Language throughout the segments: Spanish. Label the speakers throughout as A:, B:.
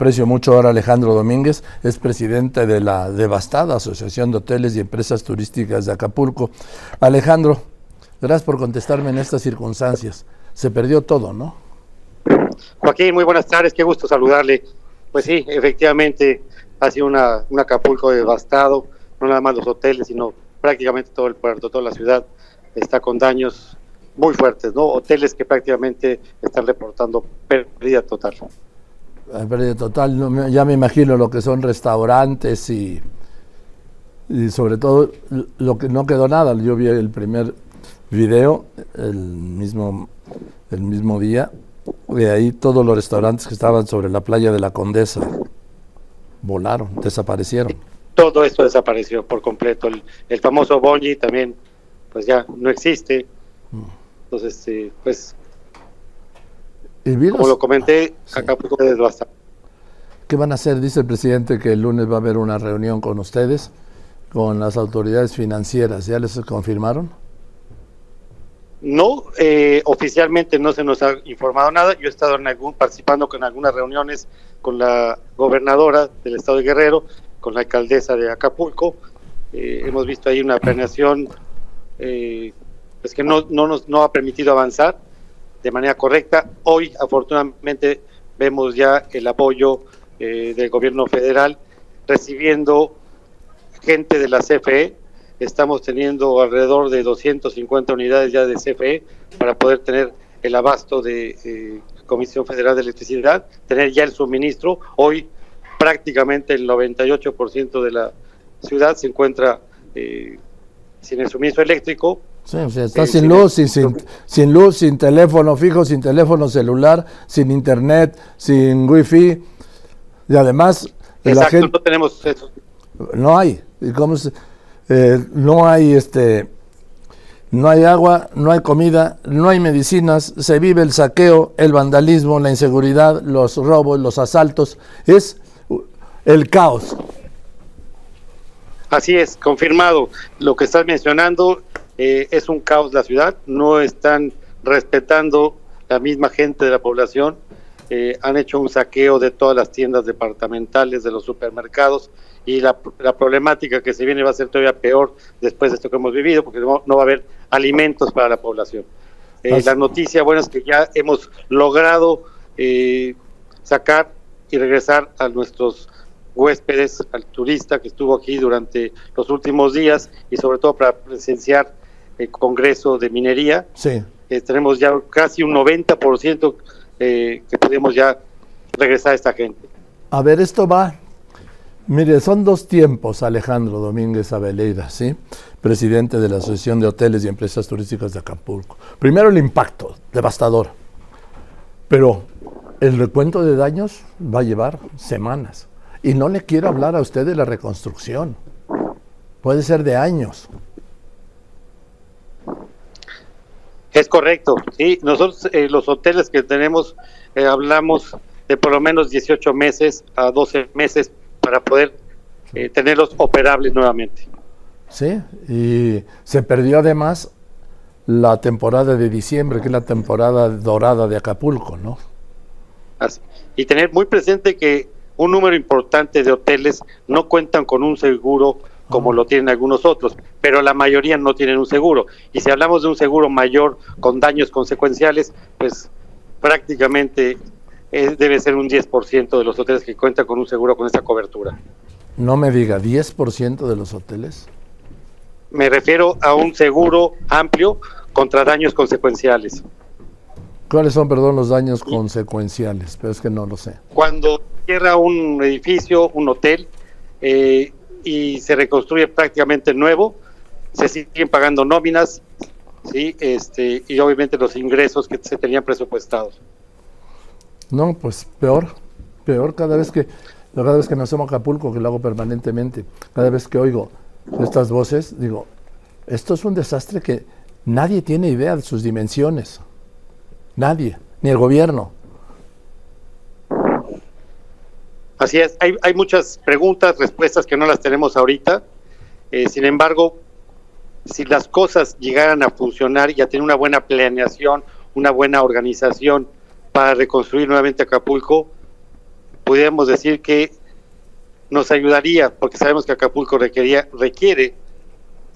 A: aprecio mucho ahora Alejandro Domínguez, es presidente de la devastada Asociación de Hoteles y Empresas Turísticas de Acapulco. Alejandro, gracias por contestarme en estas circunstancias. Se perdió todo, ¿no?
B: Joaquín, muy buenas tardes, qué gusto saludarle. Pues sí, efectivamente ha sido una, un Acapulco devastado, no nada más los hoteles, sino prácticamente todo el puerto, toda la ciudad está con daños muy fuertes, ¿no? Hoteles que prácticamente están reportando pérdida total.
A: Pérdida total, ya me imagino lo que son restaurantes y, y sobre todo lo que no quedó nada. Yo vi el primer video el mismo, el mismo día, de ahí todos los restaurantes que estaban sobre la playa de la Condesa volaron, desaparecieron.
B: Todo esto desapareció por completo. El, el famoso Bonji también, pues ya no existe. Mm. Entonces, este, pues, como lo comenté, acá puede bastante.
A: ¿Qué van a hacer? Dice el presidente que el lunes va a haber una reunión con ustedes, con las autoridades financieras. ¿Ya les confirmaron?
B: No, eh, oficialmente no se nos ha informado nada. Yo he estado en algún, participando con algunas reuniones con la gobernadora del estado de Guerrero, con la alcaldesa de Acapulco. Eh, hemos visto ahí una planeación eh, pues que no, no nos no ha permitido avanzar de manera correcta. Hoy, afortunadamente, vemos ya el apoyo eh, del gobierno federal recibiendo gente de la CFE. Estamos teniendo alrededor de 250 unidades ya de CFE para poder tener el abasto de eh, Comisión Federal de Electricidad, tener ya el suministro. Hoy prácticamente el 98% de la ciudad se encuentra eh, sin el suministro eléctrico
A: Sí, o sea, está sin luz, sin, sin, luz, sin teléfono fijo, sin teléfono celular, sin internet, sin wifi. Y además,
B: la gente, no tenemos eso.
A: No hay. ¿Y cómo eh, no hay este no hay agua, no hay comida, no hay medicinas, se vive el saqueo, el vandalismo, la inseguridad, los robos, los asaltos, es el caos.
B: Así es, confirmado. Lo que estás mencionando eh, es un caos la ciudad, no están respetando la misma gente de la población, eh, han hecho un saqueo de todas las tiendas departamentales, de los supermercados, y la, problemática que se viene va a ser todavía peor después de esto que hemos vivido, porque no, va a haber alimentos para la población. Eh, la noticia buena es que ya hemos logrado sacar y regresar a nuestros huéspedes, al turista que estuvo aquí durante los últimos días y sobre todo para presenciar el Congreso de Minería.
A: Sí.
B: Eh, tenemos ya casi un 90% eh, que podemos ya regresar a esta gente.
A: A ver, esto va. Mire, son dos tiempos, Alejandro Domínguez Aveleida, ¿sí? presidente de la Asociación de Hoteles y Empresas Turísticas de Acapulco. Primero el impacto, devastador. Pero el recuento de daños va a llevar semanas. Y no le quiero hablar a usted de la reconstrucción. Puede ser de años.
B: Es correcto, sí. Nosotros eh, los hoteles que tenemos eh, hablamos de por lo menos 18 meses a 12 meses para poder eh, tenerlos operables nuevamente.
A: Sí, y se perdió además la temporada de diciembre, que es la temporada dorada de Acapulco, ¿no?
B: Así. Y tener muy presente que un número importante de hoteles no cuentan con un seguro como lo tienen algunos otros, pero la mayoría no tienen un seguro. Y si hablamos de un seguro mayor con daños consecuenciales, pues prácticamente eh, debe ser un 10% de los hoteles que cuentan con un seguro con esta cobertura.
A: No me diga, ¿10% de los hoteles?
B: Me refiero a un seguro amplio contra daños consecuenciales.
A: ¿Cuáles son, perdón, los daños consecuenciales? Pero es que no lo sé.
B: Cuando cierra un edificio, un hotel, eh, y se reconstruye prácticamente nuevo, se siguen pagando nóminas, sí, este, y obviamente los ingresos que se tenían presupuestados.
A: No, pues peor, peor cada vez que cada vez que nos hacemos Acapulco, que lo hago permanentemente, cada vez que oigo estas voces, digo, esto es un desastre que nadie tiene idea de sus dimensiones. Nadie, ni el gobierno.
B: Así es, hay, hay muchas preguntas, respuestas que no las tenemos ahorita. Eh, sin embargo, si las cosas llegaran a funcionar y a tener una buena planeación, una buena organización para reconstruir nuevamente Acapulco, pudiéramos decir que nos ayudaría, porque sabemos que Acapulco requería, requiere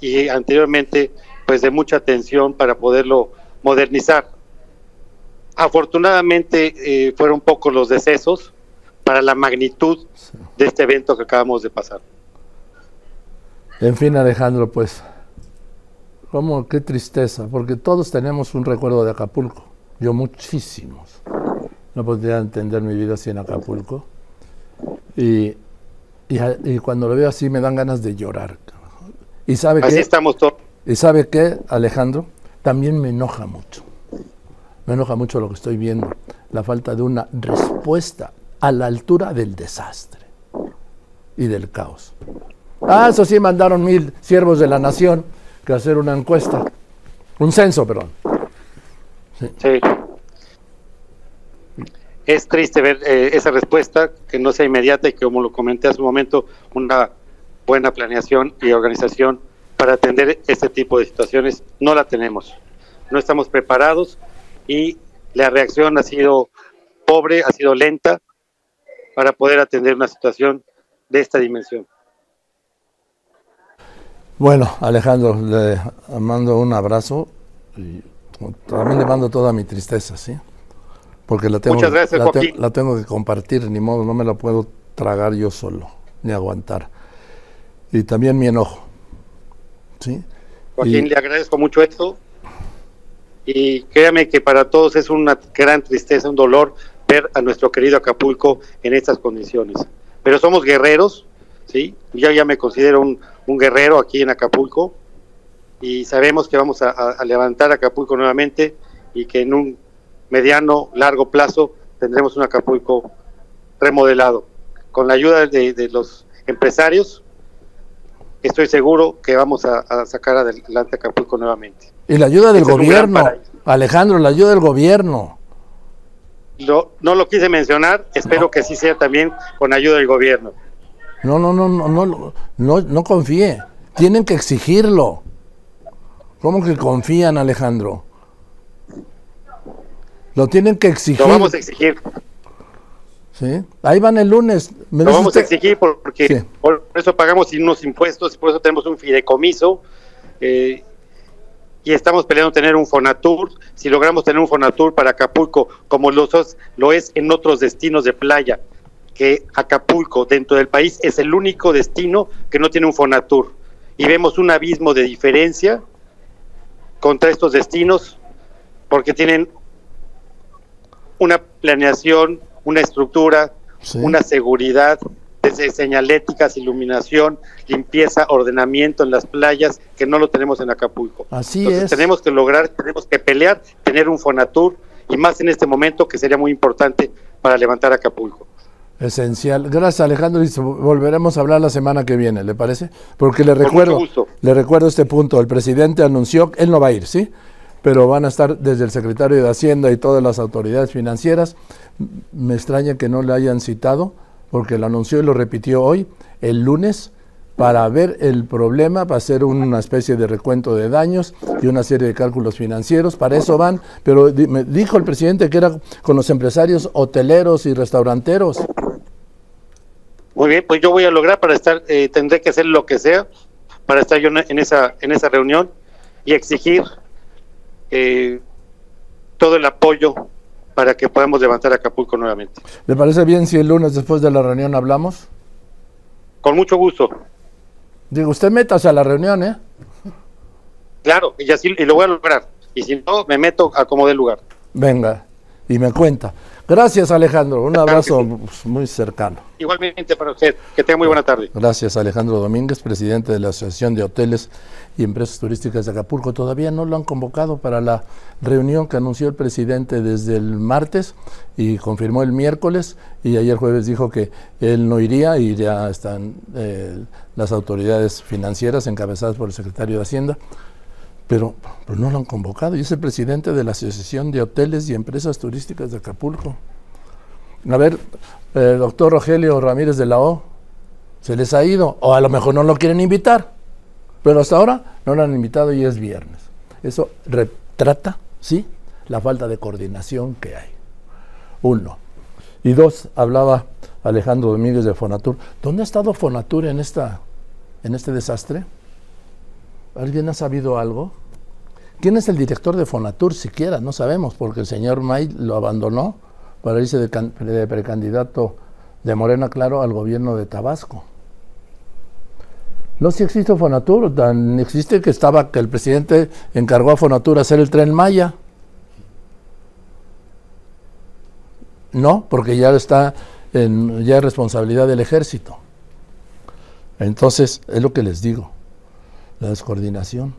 B: y anteriormente pues de mucha atención para poderlo modernizar. Afortunadamente eh, fueron pocos los decesos para la magnitud de este evento que acabamos de pasar.
A: En fin, Alejandro, pues, cómo, qué tristeza, porque todos tenemos un recuerdo de Acapulco, yo muchísimos. No podría entender mi vida sin Acapulco. Y, y, cuando lo veo así me dan ganas de llorar. Y sabe
B: así estamos todos.
A: Y sabe qué, Alejandro, también me enoja mucho. Me enoja mucho lo que estoy viendo, la falta de una respuesta a la altura del desastre y del caos. Ah, eso sí, mandaron mil siervos de la nación que hacer una encuesta, un censo, perdón.
B: Sí. Es triste ver eh, esa respuesta, que no sea inmediata y que, como lo comenté hace un momento, una buena planeación y organización para atender este tipo de situaciones no la tenemos. No estamos preparados y la reacción ha sido pobre, ha sido lenta para poder atender una situación de esta dimensión.
A: Bueno, Alejandro, le mando un abrazo y también le mando toda mi tristeza, ¿sí? Porque la tengo, la, tengo que compartir, ni modo, no me la puedo tragar yo solo, ni aguantar. Y también mi enojo, ¿sí?
B: Joaquín, le agradezco mucho esto y créame que para todos es una gran tristeza, un dolor ver a nuestro querido Acapulco en estas condiciones. Pero somos guerreros, ¿sí? Yo ya me considero un, guerrero aquí en Acapulco y sabemos que vamos a, levantar Acapulco nuevamente y que en un mediano, largo plazo tendremos un Acapulco remodelado. Con la ayuda de, los empresarios, estoy seguro que vamos a, sacar adelante Acapulco nuevamente.
A: Y la ayuda del gobierno, Alejandro, la ayuda del gobierno.
B: No lo quise mencionar, espero que sí sea también con ayuda del gobierno.
A: No, no, no, no, no, no, no confíe. Tienen que exigirlo. ¿Cómo que confían, Alejandro? Lo tienen que exigir. Lo
B: vamos a exigir.
A: Sí. Ahí van el lunes.
B: lo vamos a exigir porque por eso pagamos unos impuestos y por eso tenemos un fideicomiso. Eh, y estamos peleando tener un Fonatur. Si logramos tener un Fonatur para Acapulco, como lo, lo es en otros destinos de playa, que Acapulco dentro del país es el único destino que no tiene un Fonatur. Y vemos un abismo de diferencia contra estos destinos porque tienen una planeación, una estructura, una seguridad, desde señaléticas, iluminación, limpieza, ordenamiento en las playas, que no lo tenemos en Acapulco.
A: Así es.
B: Tenemos que lograr, tenemos que pelear, tener un Fonatur, y más en este momento que sería muy importante para levantar Acapulco.
A: Esencial. Gracias Alejandro y volveremos a hablar la semana que viene, ¿le parece? Porque le recuerdo, le recuerdo este punto, el presidente anunció, él no va a ir, ¿sí? Pero van a estar desde el secretario de Hacienda y todas las autoridades financieras. Me extraña que no le hayan citado, porque lo anunció y lo repitió hoy, el lunes, para ver el problema, para hacer una especie de recuento de daños y una serie de cálculos financieros. Para eso van, pero me dijo el presidente que era con los empresarios hoteleros y restauranteros.
B: Muy bien, pues yo voy a lograr para estar, eh, tendré que hacer lo que sea para estar yo en esa, en esa reunión y exigir eh, todo el apoyo para que podamos levantar Acapulco nuevamente.
A: ¿Le parece bien si el lunes después de la reunión hablamos?
B: Con mucho gusto.
A: Digo, usted métase a la reunión, ¿eh?
B: Claro, y así y lo voy a lograr. Y si no, me meto a como del lugar.
A: Venga, y me cuenta. Gracias, Alejandro. Un abrazo muy cercano.
B: Igualmente para usted. Que tenga muy buena tarde.
A: Gracias, Alejandro Domínguez, presidente de la Asociación de Hoteles y Empresas Turísticas de Acapulco. Todavía no lo han convocado para la reunión que anunció el presidente desde el martes y confirmó el miércoles. Y ayer jueves dijo que él no iría y ya están eh, las autoridades financieras encabezadas por el secretario de Hacienda pero, no lo han convocado y es el presidente de la Asociación de Hoteles y Empresas Turísticas de Acapulco. A ver, doctor Rogelio Ramírez de la O, se les ha ido, o a lo mejor no lo quieren invitar, pero hasta ahora no lo han invitado y es viernes. Eso retrata, ¿sí?, la falta de coordinación que hay. Uno. Y dos, hablaba Alejandro Domínguez de Fonatur. ¿Dónde ha estado Fonatur en, esta, en este desastre? ¿Alguien ha sabido algo? ¿Quién es el director de Fonatur siquiera? No sabemos, porque el señor May lo abandonó para irse de, de precandidato de Morena Claro al gobierno de Tabasco. No si existe Fonatur, tan existe que estaba que el presidente encargó a Fonatur hacer el tren Maya. No, porque ya está en ya responsabilidad del ejército. Entonces, es lo que les digo, la descoordinación.